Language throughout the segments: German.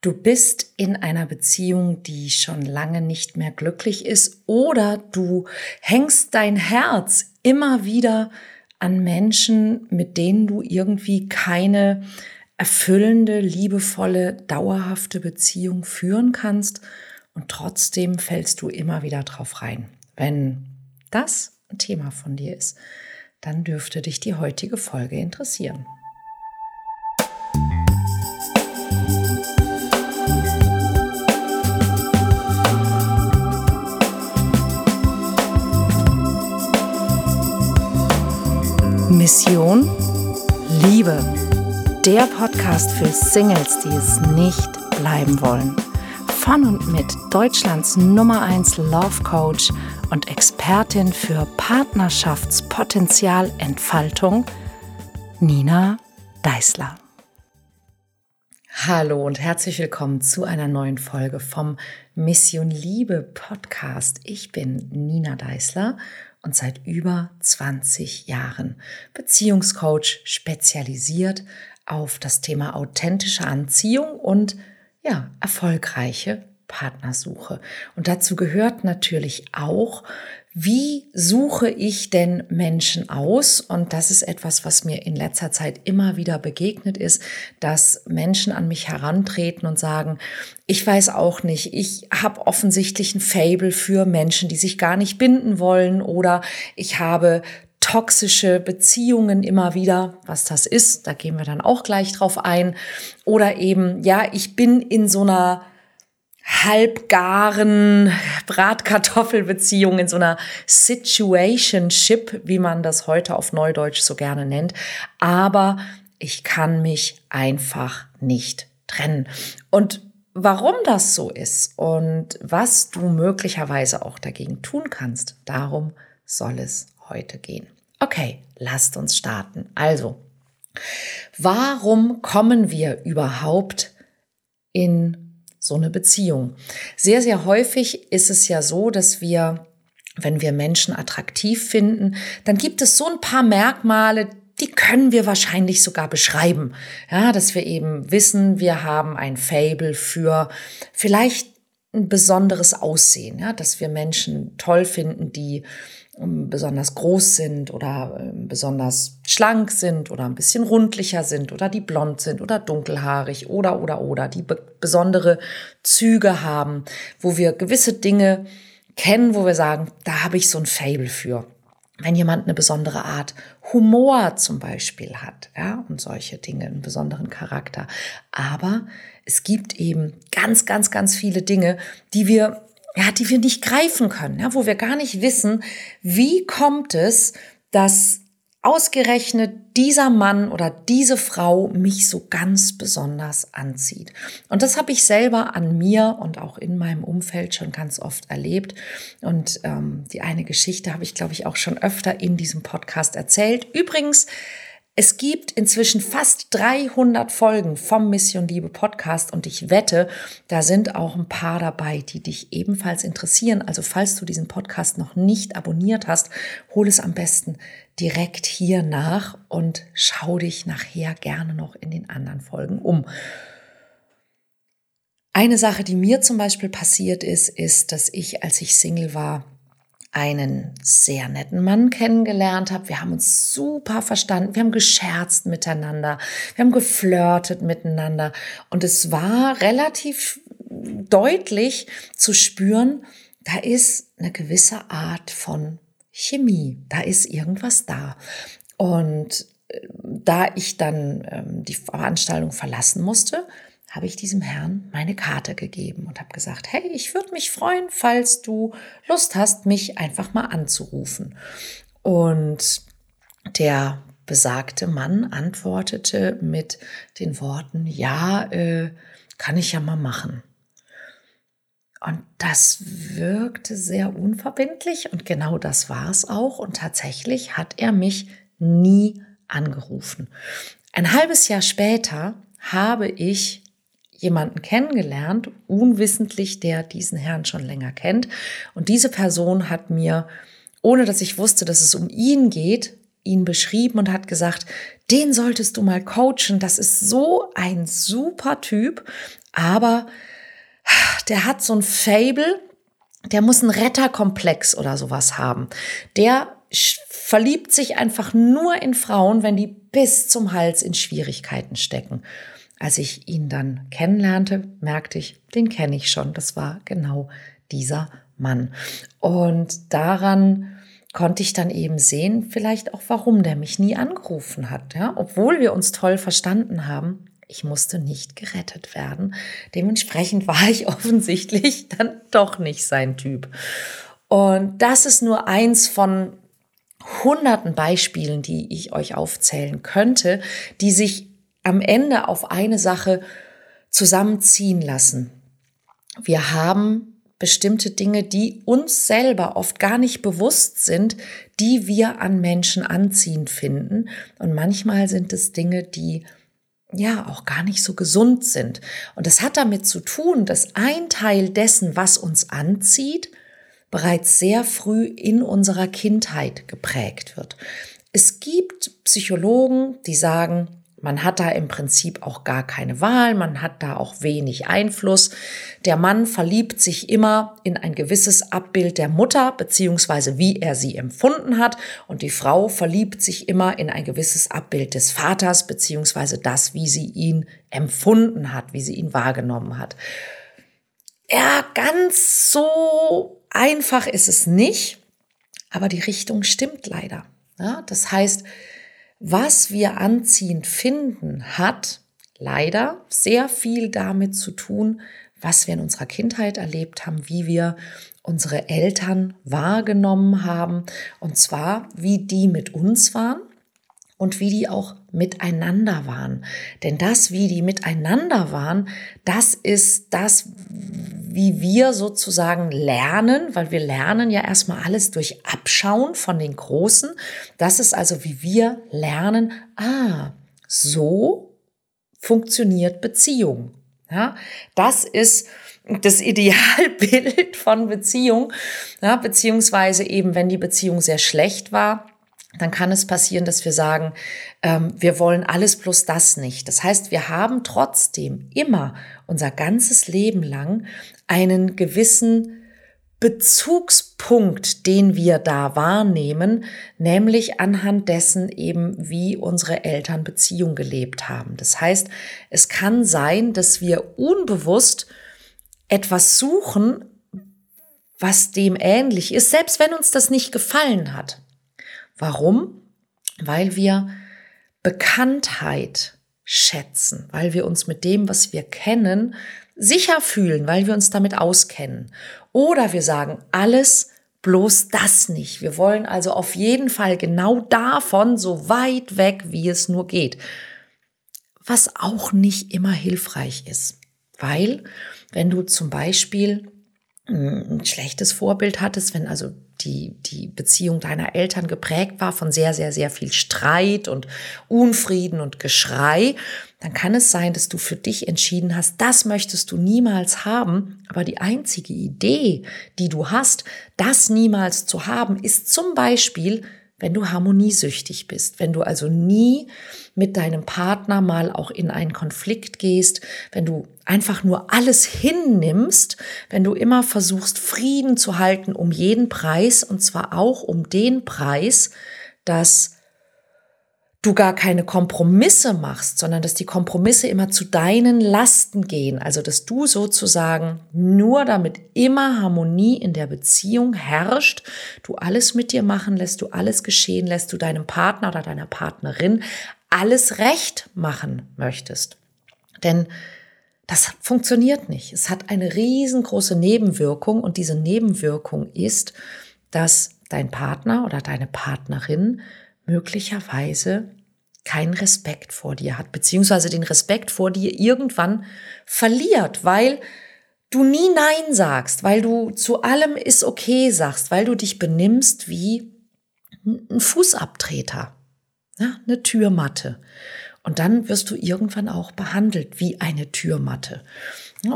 Du bist in einer Beziehung, die schon lange nicht mehr glücklich ist oder du hängst dein Herz immer wieder an Menschen, mit denen du irgendwie keine erfüllende, liebevolle, dauerhafte Beziehung führen kannst und trotzdem fällst du immer wieder drauf rein. Wenn das ein Thema von dir ist, dann dürfte dich die heutige Folge interessieren. Mission Liebe. Der Podcast für Singles, die es nicht bleiben wollen. Von und mit Deutschlands Nummer 1 Love Coach und Expertin für Partnerschaftspotenzialentfaltung, Nina Deißler. Hallo und herzlich willkommen zu einer neuen Folge vom Mission Liebe Podcast. Ich bin Nina Deißler und seit über 20 Jahren Beziehungscoach spezialisiert auf das Thema authentische Anziehung und ja, erfolgreiche Partnersuche. Und dazu gehört natürlich auch wie suche ich denn Menschen aus? Und das ist etwas, was mir in letzter Zeit immer wieder begegnet ist, dass Menschen an mich herantreten und sagen, ich weiß auch nicht, ich habe offensichtlich ein Fable für Menschen, die sich gar nicht binden wollen oder ich habe toxische Beziehungen immer wieder, was das ist, da gehen wir dann auch gleich drauf ein. Oder eben, ja, ich bin in so einer halbgaren Bratkartoffelbeziehung, in so einer Situationship, wie man das heute auf Neudeutsch so gerne nennt. Aber ich kann mich einfach nicht trennen. Und warum das so ist und was du möglicherweise auch dagegen tun kannst, darum soll es heute gehen. Okay, lasst uns starten. Also, warum kommen wir überhaupt in so eine Beziehung. Sehr, sehr häufig ist es ja so, dass wir, wenn wir Menschen attraktiv finden, dann gibt es so ein paar Merkmale, die können wir wahrscheinlich sogar beschreiben. Ja, dass wir eben wissen, wir haben ein Fable für vielleicht ein besonderes Aussehen, ja, dass wir Menschen toll finden, die besonders groß sind oder ähm, besonders schlank sind oder ein bisschen rundlicher sind oder die blond sind oder dunkelhaarig oder oder oder die be besondere Züge haben, wo wir gewisse Dinge kennen, wo wir sagen, da habe ich so ein Fable für. Wenn jemand eine besondere Art Humor zum Beispiel hat, ja, und solche Dinge, einen besonderen Charakter. Aber es gibt eben ganz, ganz, ganz viele Dinge, die wir ja, die wir nicht greifen können, ja, wo wir gar nicht wissen, wie kommt es, dass ausgerechnet dieser Mann oder diese Frau mich so ganz besonders anzieht. Und das habe ich selber an mir und auch in meinem Umfeld schon ganz oft erlebt. Und ähm, die eine Geschichte habe ich, glaube ich, auch schon öfter in diesem Podcast erzählt. Übrigens, es gibt inzwischen fast 300 Folgen vom Mission Liebe Podcast und ich wette, da sind auch ein paar dabei, die dich ebenfalls interessieren. Also falls du diesen Podcast noch nicht abonniert hast, hol es am besten direkt hier nach und schau dich nachher gerne noch in den anderen Folgen um. Eine Sache, die mir zum Beispiel passiert ist, ist, dass ich, als ich Single war, einen sehr netten Mann kennengelernt habe. Wir haben uns super verstanden. Wir haben gescherzt miteinander. Wir haben geflirtet miteinander. Und es war relativ deutlich zu spüren, da ist eine gewisse Art von Chemie. Da ist irgendwas da. Und äh, da ich dann ähm, die Veranstaltung verlassen musste, habe ich diesem Herrn meine Karte gegeben und habe gesagt, hey, ich würde mich freuen, falls du Lust hast, mich einfach mal anzurufen. Und der besagte Mann antwortete mit den Worten, ja, äh, kann ich ja mal machen. Und das wirkte sehr unverbindlich und genau das war es auch. Und tatsächlich hat er mich nie angerufen. Ein halbes Jahr später habe ich jemanden kennengelernt, unwissentlich, der diesen Herrn schon länger kennt. Und diese Person hat mir, ohne dass ich wusste, dass es um ihn geht, ihn beschrieben und hat gesagt, den solltest du mal coachen. Das ist so ein super Typ. aber der hat so ein Fable, der muss einen Retterkomplex oder sowas haben. Der verliebt sich einfach nur in Frauen, wenn die bis zum Hals in Schwierigkeiten stecken. Als ich ihn dann kennenlernte, merkte ich, den kenne ich schon. Das war genau dieser Mann. Und daran konnte ich dann eben sehen, vielleicht auch, warum der mich nie angerufen hat. Ja? Obwohl wir uns toll verstanden haben, ich musste nicht gerettet werden. Dementsprechend war ich offensichtlich dann doch nicht sein Typ. Und das ist nur eins von hunderten Beispielen, die ich euch aufzählen könnte, die sich am Ende auf eine Sache zusammenziehen lassen. Wir haben bestimmte Dinge, die uns selber oft gar nicht bewusst sind, die wir an Menschen anziehend finden. Und manchmal sind es Dinge, die ja auch gar nicht so gesund sind. Und das hat damit zu tun, dass ein Teil dessen, was uns anzieht, bereits sehr früh in unserer Kindheit geprägt wird. Es gibt Psychologen, die sagen, man hat da im Prinzip auch gar keine Wahl, man hat da auch wenig Einfluss. Der Mann verliebt sich immer in ein gewisses Abbild der Mutter, beziehungsweise wie er sie empfunden hat, und die Frau verliebt sich immer in ein gewisses Abbild des Vaters, beziehungsweise das, wie sie ihn empfunden hat, wie sie ihn wahrgenommen hat. Ja, ganz so einfach ist es nicht, aber die Richtung stimmt leider. Ja, das heißt, was wir anziehend finden, hat leider sehr viel damit zu tun, was wir in unserer Kindheit erlebt haben, wie wir unsere Eltern wahrgenommen haben, und zwar wie die mit uns waren und wie die auch miteinander waren. Denn das, wie die miteinander waren, das ist das, wie wir sozusagen lernen, weil wir lernen ja erstmal alles durch Abschauen von den Großen. Das ist also, wie wir lernen, ah, so funktioniert Beziehung. Ja, das ist das Idealbild von Beziehung, ja, beziehungsweise eben, wenn die Beziehung sehr schlecht war, dann kann es passieren, dass wir sagen, ähm, wir wollen alles plus das nicht. Das heißt, wir haben trotzdem immer unser ganzes Leben lang einen gewissen Bezugspunkt, den wir da wahrnehmen, nämlich anhand dessen eben, wie unsere Eltern Beziehung gelebt haben. Das heißt, es kann sein, dass wir unbewusst etwas suchen, was dem ähnlich ist, selbst wenn uns das nicht gefallen hat. Warum? Weil wir Bekanntheit schätzen, weil wir uns mit dem, was wir kennen, sicher fühlen, weil wir uns damit auskennen. Oder wir sagen, alles bloß das nicht. Wir wollen also auf jeden Fall genau davon so weit weg, wie es nur geht. Was auch nicht immer hilfreich ist. Weil, wenn du zum Beispiel hm, ein schlechtes Vorbild hattest, wenn also die, die Beziehung deiner Eltern geprägt war von sehr, sehr, sehr viel Streit und Unfrieden und Geschrei, dann kann es sein, dass du für dich entschieden hast, das möchtest du niemals haben. Aber die einzige Idee, die du hast, das niemals zu haben, ist zum Beispiel, wenn du harmoniesüchtig bist, wenn du also nie mit deinem Partner mal auch in einen Konflikt gehst, wenn du einfach nur alles hinnimmst, wenn du immer versuchst, Frieden zu halten um jeden Preis, und zwar auch um den Preis, dass du gar keine Kompromisse machst, sondern dass die Kompromisse immer zu deinen Lasten gehen. Also dass du sozusagen nur damit immer Harmonie in der Beziehung herrscht, du alles mit dir machen lässt, du alles geschehen lässt, du deinem Partner oder deiner Partnerin alles recht machen möchtest. Denn das funktioniert nicht. Es hat eine riesengroße Nebenwirkung und diese Nebenwirkung ist, dass dein Partner oder deine Partnerin möglicherweise keinen Respekt vor dir hat, beziehungsweise den Respekt vor dir irgendwann verliert, weil du nie Nein sagst, weil du zu allem ist okay sagst, weil du dich benimmst wie ein Fußabtreter, ja, eine Türmatte. Und dann wirst du irgendwann auch behandelt wie eine Türmatte.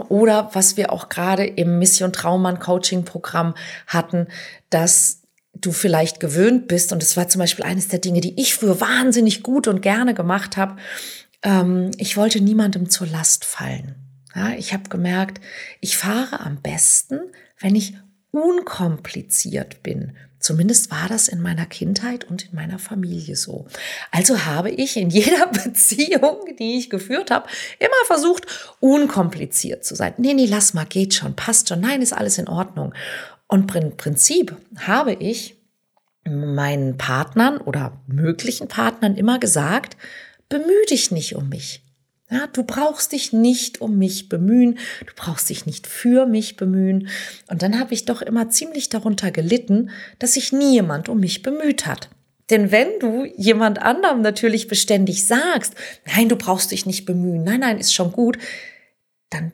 Oder was wir auch gerade im Mission Traumann Coaching Programm hatten, dass du vielleicht gewöhnt bist, und das war zum Beispiel eines der Dinge, die ich früher wahnsinnig gut und gerne gemacht habe, ähm, ich wollte niemandem zur Last fallen. Ja, ich habe gemerkt, ich fahre am besten, wenn ich unkompliziert bin. Zumindest war das in meiner Kindheit und in meiner Familie so. Also habe ich in jeder Beziehung, die ich geführt habe, immer versucht, unkompliziert zu sein. Nee, nee, lass mal, geht schon, passt schon, nein, ist alles in Ordnung. Und im Prinzip habe ich meinen Partnern oder möglichen Partnern immer gesagt, bemühe dich nicht um mich. Ja, du brauchst dich nicht um mich bemühen, du brauchst dich nicht für mich bemühen. Und dann habe ich doch immer ziemlich darunter gelitten, dass sich nie jemand um mich bemüht hat. Denn wenn du jemand anderem natürlich beständig sagst, nein, du brauchst dich nicht bemühen, nein, nein, ist schon gut, dann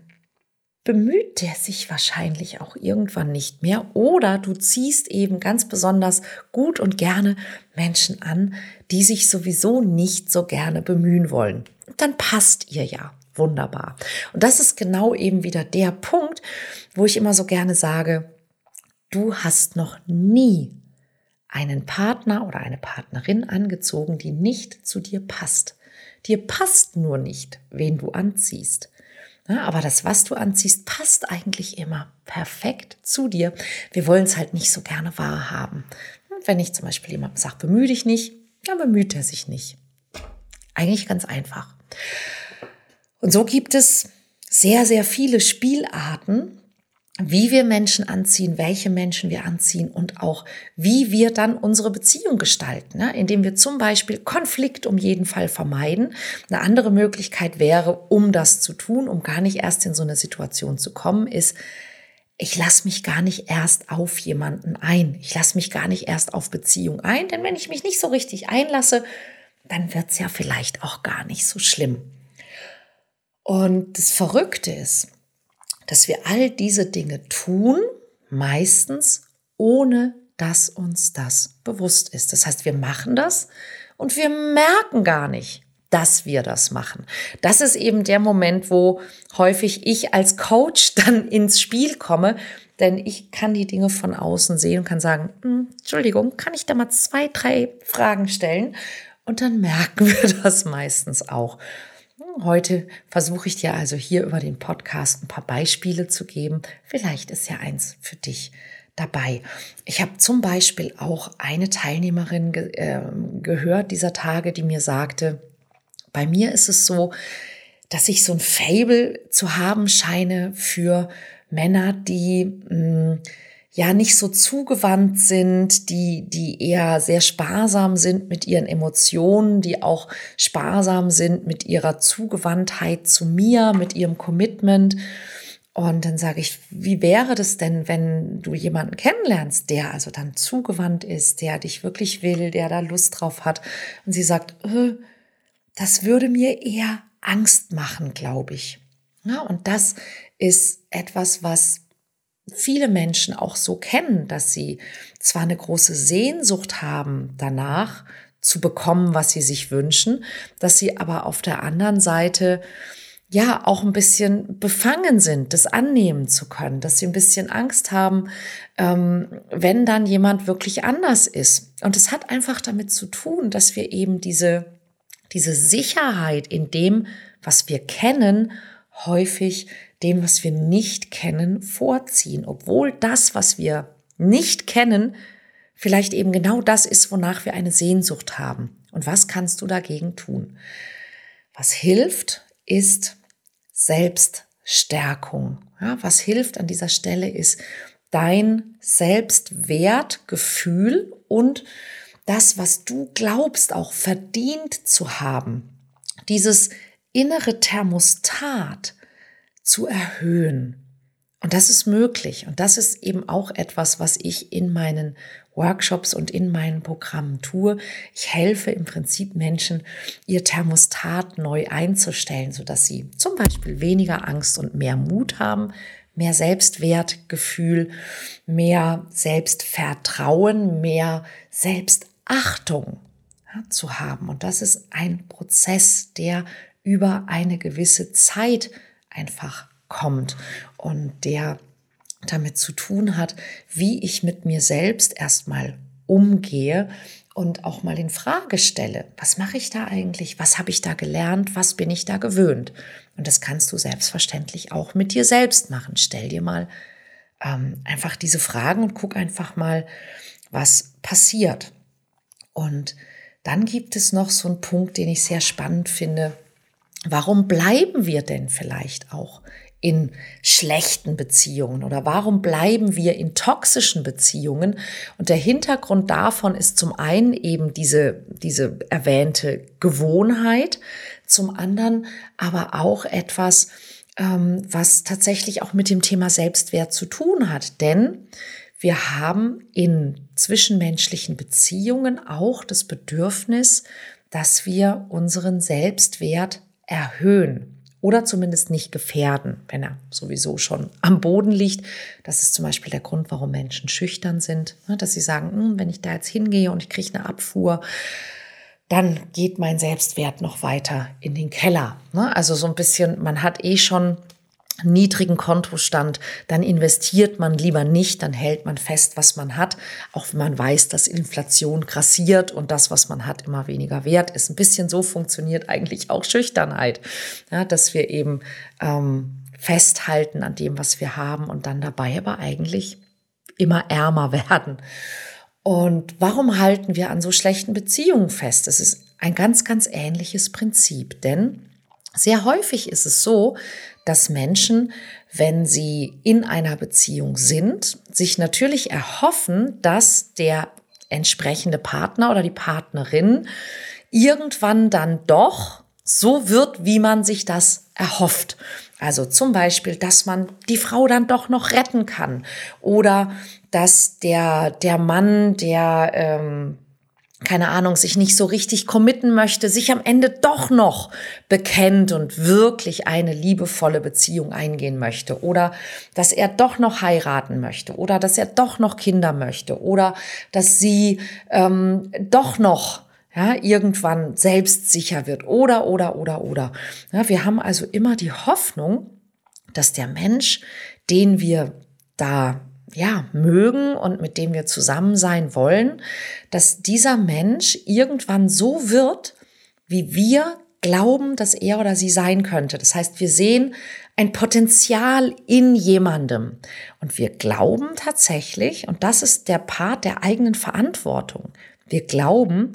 bemüht der sich wahrscheinlich auch irgendwann nicht mehr oder du ziehst eben ganz besonders gut und gerne Menschen an, die sich sowieso nicht so gerne bemühen wollen. Dann passt ihr ja wunderbar. Und das ist genau eben wieder der Punkt, wo ich immer so gerne sage, du hast noch nie einen Partner oder eine Partnerin angezogen, die nicht zu dir passt. Dir passt nur nicht, wen du anziehst. Ja, aber das, was du anziehst, passt eigentlich immer perfekt zu dir. Wir wollen es halt nicht so gerne wahrhaben. wenn ich zum Beispiel jemandem sage, bemühe dich nicht, dann bemüht er sich nicht. Eigentlich ganz einfach. Und so gibt es sehr, sehr viele Spielarten, wie wir Menschen anziehen, welche Menschen wir anziehen und auch wie wir dann unsere Beziehung gestalten, ne? indem wir zum Beispiel Konflikt um jeden Fall vermeiden. Eine andere Möglichkeit wäre, um das zu tun, um gar nicht erst in so eine Situation zu kommen, ist, ich lasse mich gar nicht erst auf jemanden ein. Ich lasse mich gar nicht erst auf Beziehung ein, denn wenn ich mich nicht so richtig einlasse, dann wird es ja vielleicht auch gar nicht so schlimm. Und das Verrückte ist, dass wir all diese Dinge tun, meistens ohne dass uns das bewusst ist. Das heißt, wir machen das und wir merken gar nicht, dass wir das machen. Das ist eben der Moment, wo häufig ich als Coach dann ins Spiel komme, denn ich kann die Dinge von außen sehen und kann sagen, hm, Entschuldigung, kann ich da mal zwei, drei Fragen stellen? Und dann merken wir das meistens auch. Heute versuche ich dir also hier über den Podcast ein paar Beispiele zu geben. Vielleicht ist ja eins für dich dabei. Ich habe zum Beispiel auch eine Teilnehmerin ge äh, gehört dieser Tage, die mir sagte, bei mir ist es so, dass ich so ein Fable zu haben scheine für Männer, die mh, hm, ja nicht so zugewandt sind, die, die eher sehr sparsam sind mit ihren Emotionen, die auch sparsam sind mit ihrer Zugewandtheit zu mir, mit ihrem Commitment. Und dann sage ich, wie wäre das denn, wenn du jemanden kennenlernst, der also dann zugewandt ist, der dich wirklich will, der da Lust drauf hat? Und sie sagt, äh, das würde mir eher Angst machen, glaube ich. Ja, und das ist etwas, was viele Menschen auch so kennen, dass sie zwar eine große Sehnsucht haben danach zu bekommen, was sie sich wünschen, dass sie aber auf der anderen Seite ja auch ein bisschen befangen sind, das annehmen zu können, dass sie ein bisschen Angst haben, ähm, wenn dann jemand wirklich anders ist. Und es hat einfach damit zu tun, dass wir eben diese, diese Sicherheit in dem, was wir kennen, häufig dem, was wir nicht kennen, vorziehen, obwohl das, was wir nicht kennen, vielleicht eben genau das ist, wonach wir eine Sehnsucht haben. Und was kannst du dagegen tun? Was hilft, ist Selbststärkung. Ja, was hilft an dieser Stelle ist dein Selbstwertgefühl und das, was du glaubst, auch verdient zu haben. Dieses innere Thermostat, zu erhöhen. Und das ist möglich. Und das ist eben auch etwas, was ich in meinen Workshops und in meinen Programmen tue. Ich helfe im Prinzip Menschen, ihr Thermostat neu einzustellen, sodass sie zum Beispiel weniger Angst und mehr Mut haben, mehr Selbstwertgefühl, mehr Selbstvertrauen, mehr Selbstachtung zu haben. Und das ist ein Prozess, der über eine gewisse Zeit einfach kommt und der damit zu tun hat, wie ich mit mir selbst erstmal umgehe und auch mal in Frage stelle, was mache ich da eigentlich? Was habe ich da gelernt? Was bin ich da gewöhnt? Und das kannst du selbstverständlich auch mit dir selbst machen. Stell dir mal ähm, einfach diese Fragen und guck einfach mal, was passiert. Und dann gibt es noch so einen Punkt, den ich sehr spannend finde. Warum bleiben wir denn vielleicht auch in schlechten Beziehungen oder warum bleiben wir in toxischen Beziehungen? Und der Hintergrund davon ist zum einen eben diese, diese erwähnte Gewohnheit, zum anderen aber auch etwas, ähm, was tatsächlich auch mit dem Thema Selbstwert zu tun hat. Denn wir haben in zwischenmenschlichen Beziehungen auch das Bedürfnis, dass wir unseren Selbstwert erhöhen oder zumindest nicht gefährden, wenn er sowieso schon am Boden liegt. Das ist zum Beispiel der Grund, warum Menschen schüchtern sind, ne, dass sie sagen, hm, wenn ich da jetzt hingehe und ich kriege eine Abfuhr, dann geht mein Selbstwert noch weiter in den Keller. Ne. Also so ein bisschen, man hat eh schon niedrigen Kontostand, dann investiert man lieber nicht, dann hält man fest, was man hat, auch wenn man weiß, dass Inflation grassiert und das, was man hat, immer weniger wert ist. Ein bisschen so funktioniert eigentlich auch Schüchternheit, ja, dass wir eben ähm, festhalten an dem, was wir haben und dann dabei aber eigentlich immer ärmer werden. Und warum halten wir an so schlechten Beziehungen fest? Es ist ein ganz, ganz ähnliches Prinzip, denn sehr häufig ist es so, dass Menschen, wenn sie in einer Beziehung sind, sich natürlich erhoffen, dass der entsprechende Partner oder die Partnerin irgendwann dann doch so wird, wie man sich das erhofft. Also zum Beispiel, dass man die Frau dann doch noch retten kann oder dass der, der Mann, der ähm, keine Ahnung, sich nicht so richtig committen möchte, sich am Ende doch noch bekennt und wirklich eine liebevolle Beziehung eingehen möchte oder dass er doch noch heiraten möchte oder dass er doch noch Kinder möchte oder dass sie ähm, doch noch ja, irgendwann selbstsicher wird oder, oder, oder, oder. Ja, wir haben also immer die Hoffnung, dass der Mensch, den wir da ja, mögen und mit dem wir zusammen sein wollen, dass dieser Mensch irgendwann so wird, wie wir glauben, dass er oder sie sein könnte. Das heißt, wir sehen ein Potenzial in jemandem und wir glauben tatsächlich, und das ist der Part der eigenen Verantwortung, wir glauben,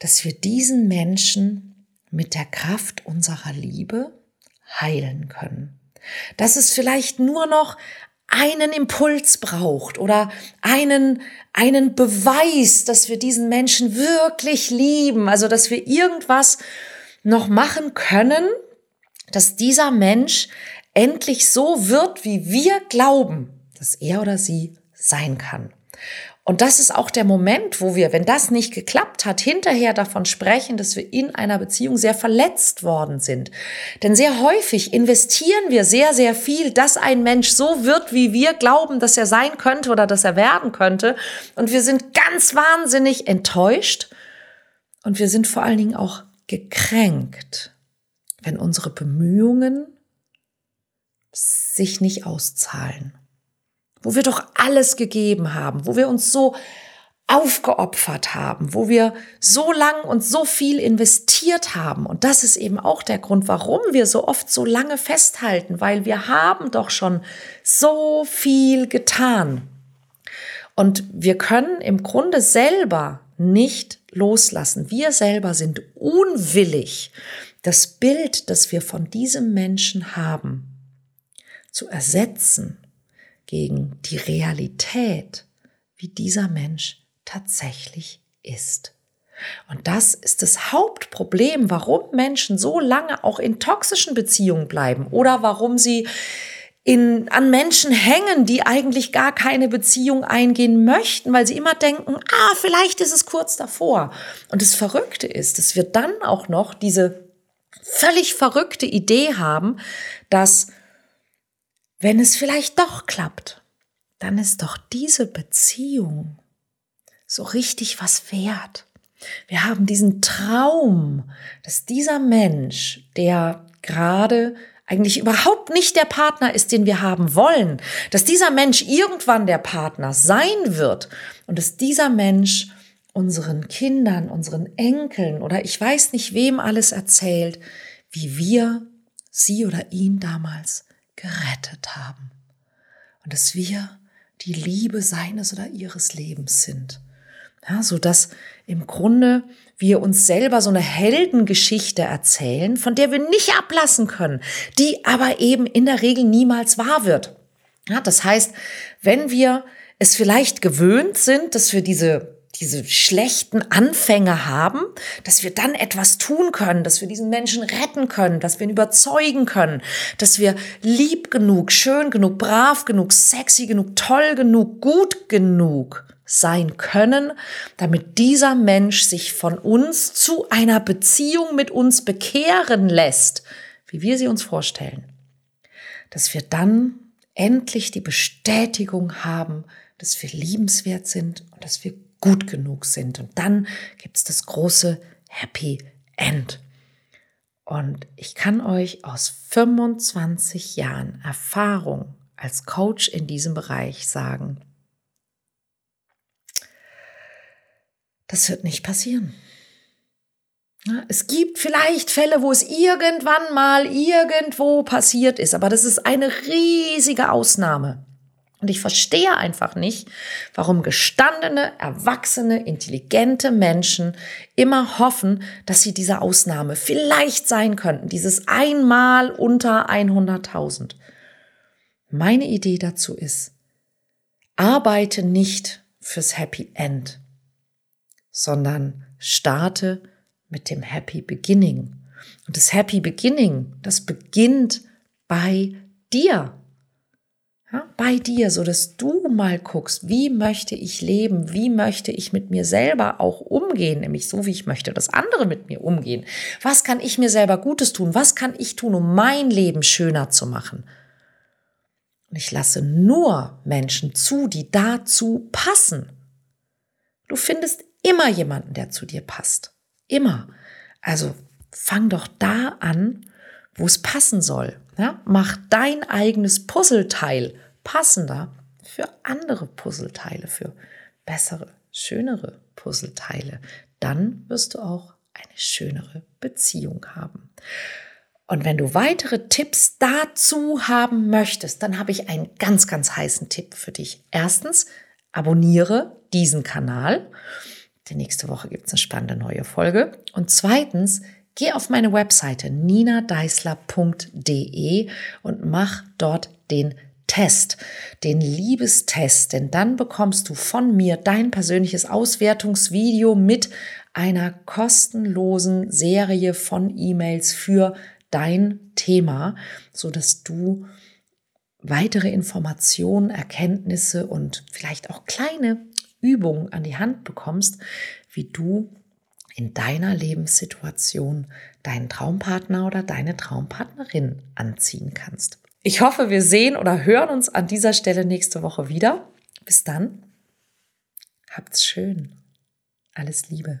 dass wir diesen Menschen mit der Kraft unserer Liebe heilen können. Dass es vielleicht nur noch einen Impuls braucht oder einen, einen Beweis, dass wir diesen Menschen wirklich lieben, also dass wir irgendwas noch machen können, dass dieser Mensch endlich so wird, wie wir glauben, dass er oder sie sein kann. Und das ist auch der Moment, wo wir, wenn das nicht geklappt hat, hinterher davon sprechen, dass wir in einer Beziehung sehr verletzt worden sind. Denn sehr häufig investieren wir sehr, sehr viel, dass ein Mensch so wird, wie wir glauben, dass er sein könnte oder dass er werden könnte. Und wir sind ganz wahnsinnig enttäuscht. Und wir sind vor allen Dingen auch gekränkt, wenn unsere Bemühungen sich nicht auszahlen wo wir doch alles gegeben haben, wo wir uns so aufgeopfert haben, wo wir so lang und so viel investiert haben. Und das ist eben auch der Grund, warum wir so oft so lange festhalten, weil wir haben doch schon so viel getan. Und wir können im Grunde selber nicht loslassen. Wir selber sind unwillig, das Bild, das wir von diesem Menschen haben, zu ersetzen gegen die Realität, wie dieser Mensch tatsächlich ist. Und das ist das Hauptproblem, warum Menschen so lange auch in toxischen Beziehungen bleiben oder warum sie in, an Menschen hängen, die eigentlich gar keine Beziehung eingehen möchten, weil sie immer denken, ah, vielleicht ist es kurz davor. Und das Verrückte ist, dass wir dann auch noch diese völlig verrückte Idee haben, dass wenn es vielleicht doch klappt, dann ist doch diese Beziehung so richtig was wert. Wir haben diesen Traum, dass dieser Mensch, der gerade eigentlich überhaupt nicht der Partner ist, den wir haben wollen, dass dieser Mensch irgendwann der Partner sein wird und dass dieser Mensch unseren Kindern, unseren Enkeln oder ich weiß nicht wem alles erzählt, wie wir sie oder ihn damals gerettet haben. Und dass wir die Liebe seines oder ihres Lebens sind. Ja, so dass im Grunde wir uns selber so eine Heldengeschichte erzählen, von der wir nicht ablassen können, die aber eben in der Regel niemals wahr wird. Ja, das heißt, wenn wir es vielleicht gewöhnt sind, dass wir diese diese schlechten Anfänge haben, dass wir dann etwas tun können, dass wir diesen Menschen retten können, dass wir ihn überzeugen können, dass wir lieb genug, schön genug, brav genug, sexy genug, toll genug, gut genug sein können, damit dieser Mensch sich von uns zu einer Beziehung mit uns bekehren lässt, wie wir sie uns vorstellen. Dass wir dann endlich die Bestätigung haben, dass wir liebenswert sind und dass wir gut genug sind. Und dann gibt es das große Happy End. Und ich kann euch aus 25 Jahren Erfahrung als Coach in diesem Bereich sagen, das wird nicht passieren. Es gibt vielleicht Fälle, wo es irgendwann mal irgendwo passiert ist, aber das ist eine riesige Ausnahme. Und ich verstehe einfach nicht, warum gestandene, erwachsene, intelligente Menschen immer hoffen, dass sie diese Ausnahme vielleicht sein könnten, dieses einmal unter 100.000. Meine Idee dazu ist, arbeite nicht fürs Happy End, sondern starte mit dem Happy Beginning. Und das Happy Beginning, das beginnt bei dir. Ja, bei dir, so dass du mal guckst, wie möchte ich leben, wie möchte ich mit mir selber auch umgehen, nämlich so, wie ich möchte, dass andere mit mir umgehen. Was kann ich mir selber Gutes tun? Was kann ich tun, um mein Leben schöner zu machen? Und ich lasse nur Menschen zu, die dazu passen. Du findest immer jemanden, der zu dir passt. Immer. Also fang doch da an, wo es passen soll. Ja? Mach dein eigenes Puzzleteil passender für andere Puzzleteile, für bessere, schönere Puzzleteile. Dann wirst du auch eine schönere Beziehung haben. Und wenn du weitere Tipps dazu haben möchtest, dann habe ich einen ganz, ganz heißen Tipp für dich. Erstens, abonniere diesen Kanal. Die nächste Woche gibt es eine spannende neue Folge. Und zweitens, Geh auf meine Webseite ninadeisler.de und mach dort den Test, den Liebestest, denn dann bekommst du von mir dein persönliches Auswertungsvideo mit einer kostenlosen Serie von E-Mails für dein Thema, so dass du weitere Informationen, Erkenntnisse und vielleicht auch kleine Übungen an die Hand bekommst, wie du in deiner Lebenssituation deinen Traumpartner oder deine Traumpartnerin anziehen kannst. Ich hoffe, wir sehen oder hören uns an dieser Stelle nächste Woche wieder. Bis dann. Habt's schön. Alles Liebe.